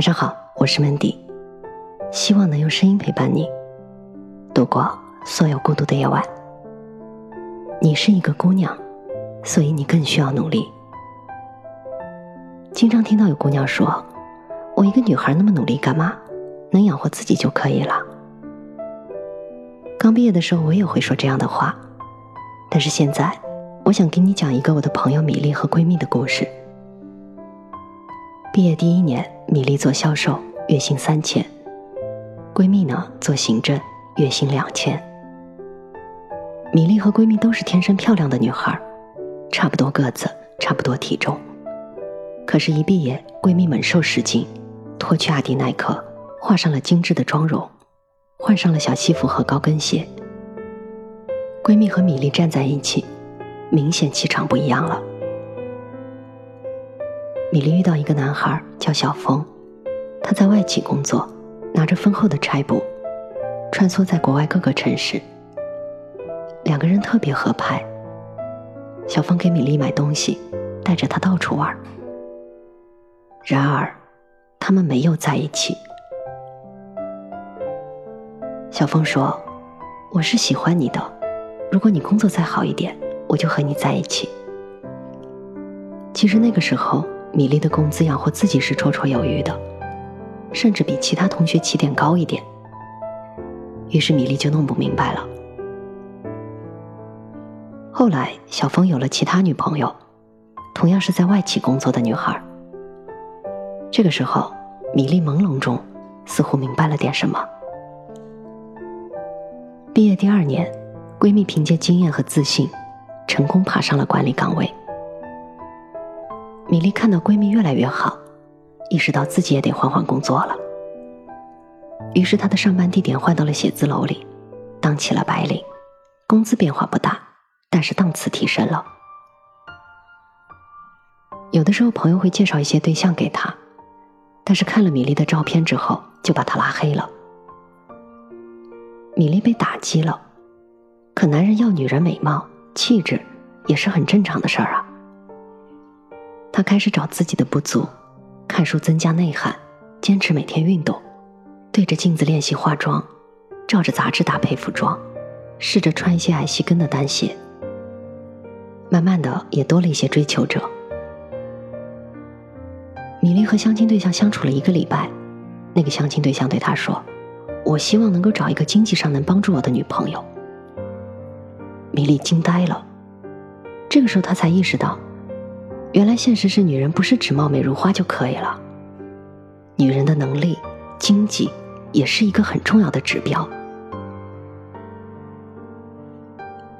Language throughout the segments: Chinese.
晚上好，我是 Mandy，希望能用声音陪伴你度过所有孤独的夜晚。你是一个姑娘，所以你更需要努力。经常听到有姑娘说：“我一个女孩那么努力干嘛？能养活自己就可以了。”刚毕业的时候，我也会说这样的话，但是现在，我想给你讲一个我的朋友米粒和闺蜜的故事。毕业第一年，米粒做销售，月薪三千；闺蜜呢做行政，月薪两千。米粒和闺蜜都是天生漂亮的女孩，差不多个子，差不多体重。可是，一毕业，闺蜜猛瘦十斤，脱去阿迪耐克，画上了精致的妆容，换上了小西服和高跟鞋。闺蜜和米粒站在一起，明显气场不一样了。米莉遇到一个男孩叫小峰，他在外企工作，拿着丰厚的差补，穿梭在国外各个城市。两个人特别合拍。小峰给米莉买东西，带着她到处玩。然而，他们没有在一起。小峰说：“我是喜欢你的，如果你工作再好一点，我就和你在一起。”其实那个时候。米粒的工资养活自己是绰绰有余的，甚至比其他同学起点高一点。于是米粒就弄不明白了。后来小峰有了其他女朋友，同样是在外企工作的女孩。这个时候，米粒朦胧中似乎明白了点什么。毕业第二年，闺蜜凭借经验和自信，成功爬上了管理岗位。米莉看到闺蜜越来越好，意识到自己也得换换工作了。于是她的上班地点换到了写字楼里，当起了白领，工资变化不大，但是档次提升了。有的时候朋友会介绍一些对象给她，但是看了米莉的照片之后，就把她拉黑了。米莉被打击了，可男人要女人美貌、气质，也是很正常的事儿啊。她开始找自己的不足，看书增加内涵，坚持每天运动，对着镜子练习化妆，照着杂志搭配服装，试着穿一些矮细跟的单鞋。慢慢的，也多了一些追求者。米莉和相亲对象相处了一个礼拜，那个相亲对象对她说：“我希望能够找一个经济上能帮助我的女朋友。”米莉惊呆了，这个时候她才意识到。原来现实是，女人不是只貌美如花就可以了。女人的能力、经济也是一个很重要的指标。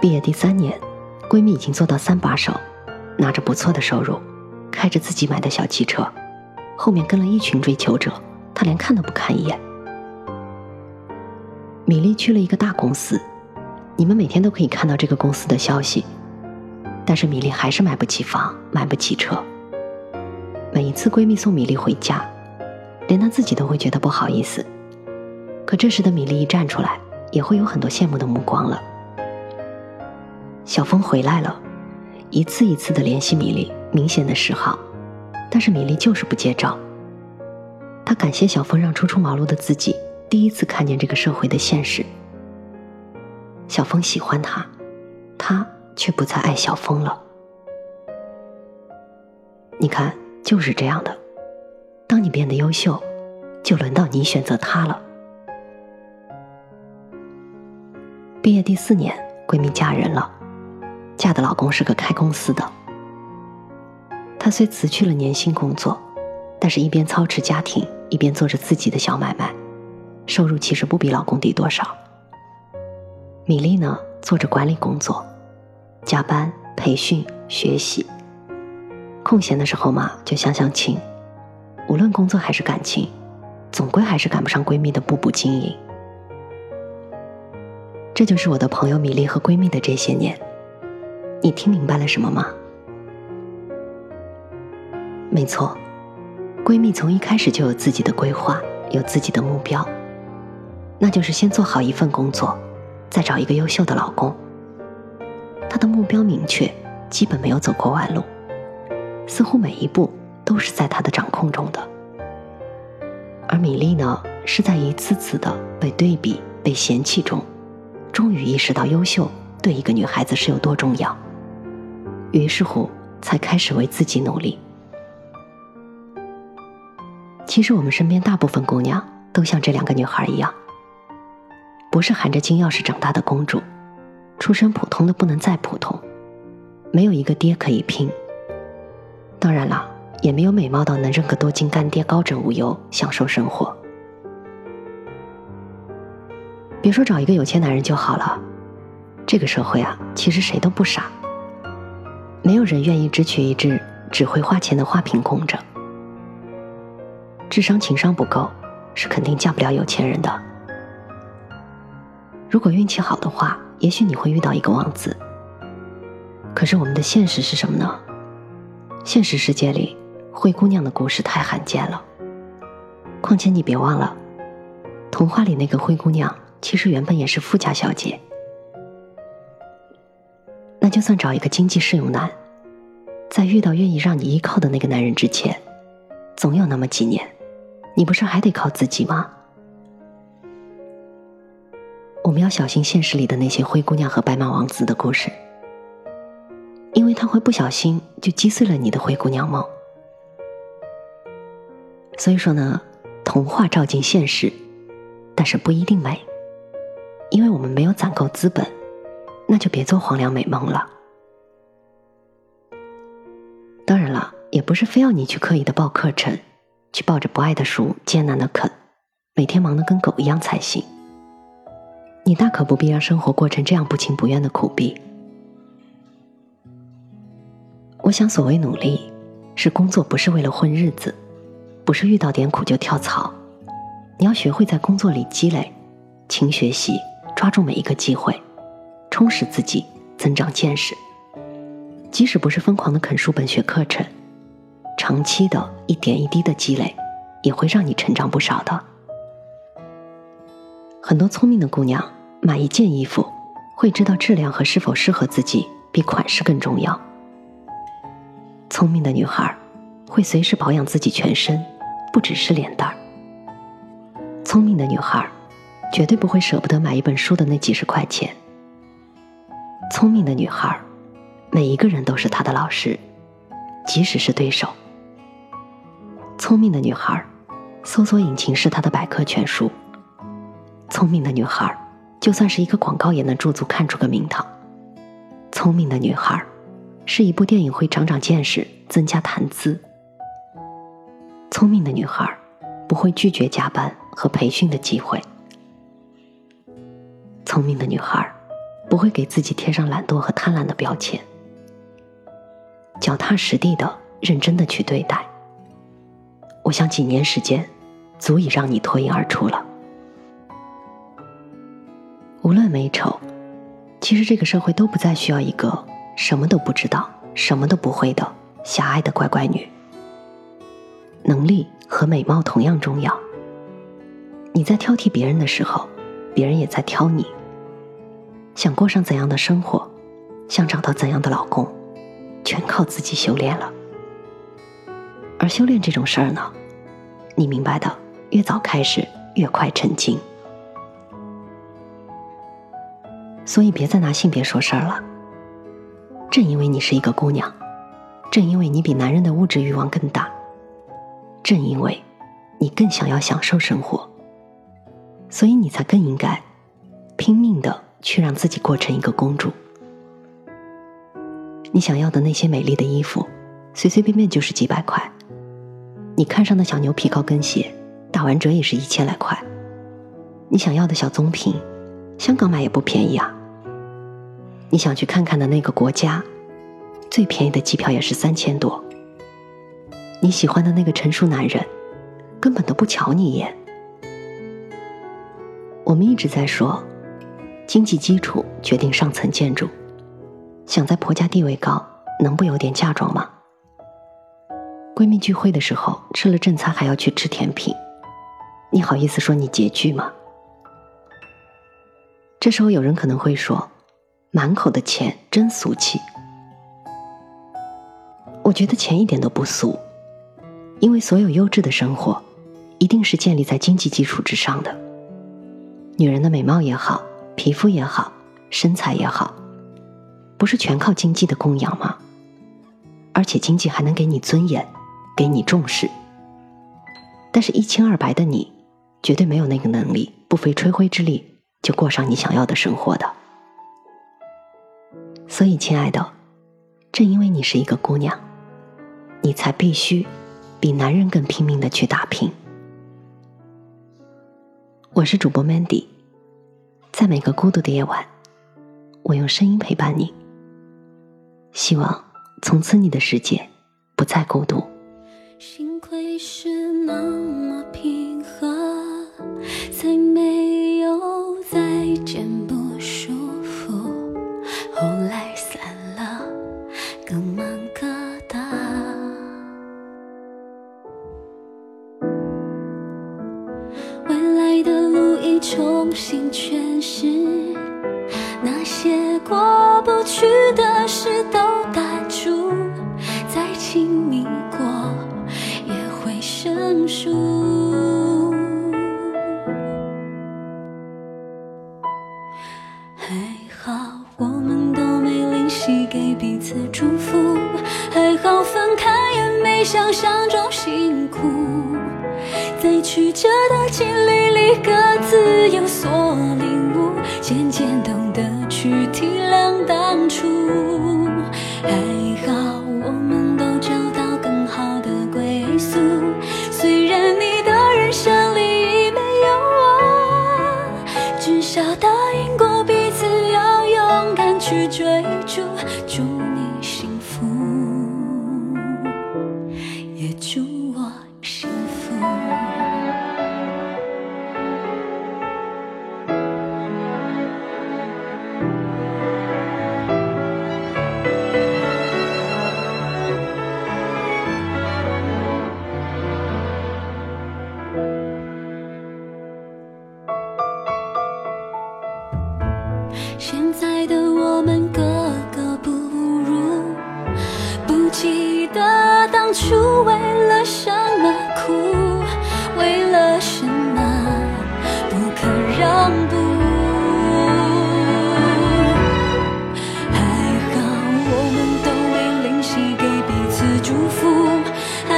毕业第三年，闺蜜已经做到三把手，拿着不错的收入，开着自己买的小汽车，后面跟了一群追求者，她连看都不看一眼。米粒去了一个大公司，你们每天都可以看到这个公司的消息。但是米粒还是买不起房，买不起车。每一次闺蜜送米粒回家，连她自己都会觉得不好意思。可这时的米粒一站出来，也会有很多羡慕的目光了。小峰回来了，一次一次的联系米粒，明显的示好，但是米粒就是不接招。她感谢小峰让初出茅庐的自己第一次看见这个社会的现实。小峰喜欢她，她。却不再爱小峰了。你看，就是这样的。当你变得优秀，就轮到你选择他了。毕业第四年，闺蜜嫁人了，嫁的老公是个开公司的。她虽辞去了年薪工作，但是一边操持家庭，一边做着自己的小买卖，收入其实不比老公低多少。米粒呢，做着管理工作。加班、培训、学习，空闲的时候嘛，就相相亲。无论工作还是感情，总归还是赶不上闺蜜的步步经营。这就是我的朋友米粒和闺蜜的这些年。你听明白了什么吗？没错，闺蜜从一开始就有自己的规划，有自己的目标，那就是先做好一份工作，再找一个优秀的老公。她的目标明确，基本没有走过弯路，似乎每一步都是在他的掌控中的。而米粒呢，是在一次次的被对比、被嫌弃中，终于意识到优秀对一个女孩子是有多重要。于是乎，才开始为自己努力。其实我们身边大部分姑娘都像这两个女孩一样，不是含着金钥匙长大的公主，出身普通的不能再普通，没有一个爹可以拼。当然了，也没有美貌到能认个多金干爹高枕无忧享受生活。别说找一个有钱男人就好了，这个社会啊，其实谁都不傻。没有人愿意只娶一只只会花钱的花瓶供着，智商情商不够，是肯定嫁不了有钱人的。如果运气好的话，也许你会遇到一个王子。可是我们的现实是什么呢？现实世界里，灰姑娘的故事太罕见了。况且你别忘了，童话里那个灰姑娘其实原本也是富家小姐。那就算找一个经济适用男，在遇到愿意让你依靠的那个男人之前，总有那么几年，你不是还得靠自己吗？小心现实里的那些灰姑娘和白马王子的故事，因为他会不小心就击碎了你的灰姑娘梦。所以说呢，童话照进现实，但是不一定美，因为我们没有攒够资本。那就别做黄粱美梦了。当然了，也不是非要你去刻意的报课程，去抱着不爱的书艰难的啃，每天忙得跟狗一样才行。你大可不必让生活过成这样不情不愿的苦逼。我想，所谓努力，是工作不是为了混日子，不是遇到点苦就跳槽。你要学会在工作里积累，勤学习，抓住每一个机会。充实自己，增长见识。即使不是疯狂的啃书本学课程，长期的一点一滴的积累，也会让你成长不少的。很多聪明的姑娘买一件衣服，会知道质量和是否适合自己比款式更重要。聪明的女孩会随时保养自己全身，不只是脸蛋儿。聪明的女孩绝对不会舍不得买一本书的那几十块钱。聪明的女孩，每一个人都是她的老师，即使是对手。聪明的女孩，搜索引擎是她的百科全书。聪明的女孩，就算是一个广告也能驻足看出个名堂。聪明的女孩，是一部电影会长长见识，增加谈资。聪明的女孩，不会拒绝加班和培训的机会。聪明的女孩。不会给自己贴上懒惰和贪婪的标签，脚踏实地的、认真的去对待。我想几年时间，足以让你脱颖而出了。无论美丑，其实这个社会都不再需要一个什么都不知道、什么都不会的狭隘的乖乖女。能力和美貌同样重要。你在挑剔别人的时候，别人也在挑你。想过上怎样的生活，想找到怎样的老公，全靠自己修炼了。而修炼这种事儿呢，你明白的，越早开始越快成精。所以别再拿性别说事儿了。正因为你是一个姑娘，正因为你比男人的物质欲望更大，正因为你更想要享受生活，所以你才更应该拼命的。去让自己过成一个公主。你想要的那些美丽的衣服，随随便便就是几百块；你看上的小牛皮高跟鞋，打完折也是一千来块。你想要的小棕瓶，香港买也不便宜啊。你想去看看的那个国家，最便宜的机票也是三千多。你喜欢的那个成熟男人，根本都不瞧你一眼。我们一直在说。经济基础决定上层建筑，想在婆家地位高，能不有点嫁妆吗？闺蜜聚会的时候吃了正餐还要去吃甜品，你好意思说你拮据吗？这时候有人可能会说，满口的钱真俗气。我觉得钱一点都不俗，因为所有优质的生活，一定是建立在经济基础之上的。女人的美貌也好，皮肤也好，身材也好，不是全靠经济的供养吗？而且经济还能给你尊严，给你重视。但是，一清二白的你，绝对没有那个能力，不费吹灰之力就过上你想要的生活的。所以，亲爱的，正因为你是一个姑娘，你才必须比男人更拼命的去打拼。我是主播 Mandy，在每个孤独的夜晚，我用声音陪伴你。希望从此你的世界不再孤独。幸亏是那么平和，才没见次祝福，还好分开也没想象中辛苦。在曲折的经历里，各自有所领悟，渐渐懂得去体谅大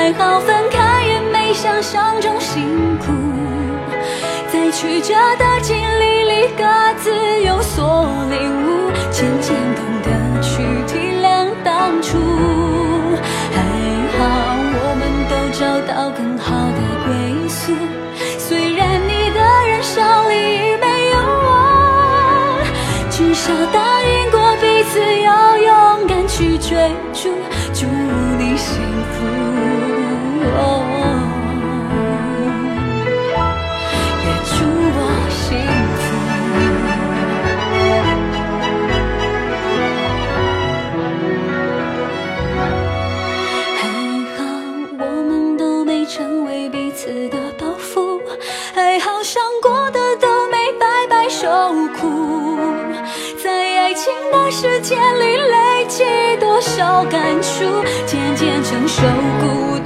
还好分开也没想象中辛苦。在曲折的经历里，各自有所领悟，情的世界里累积多少感触，渐渐承受孤独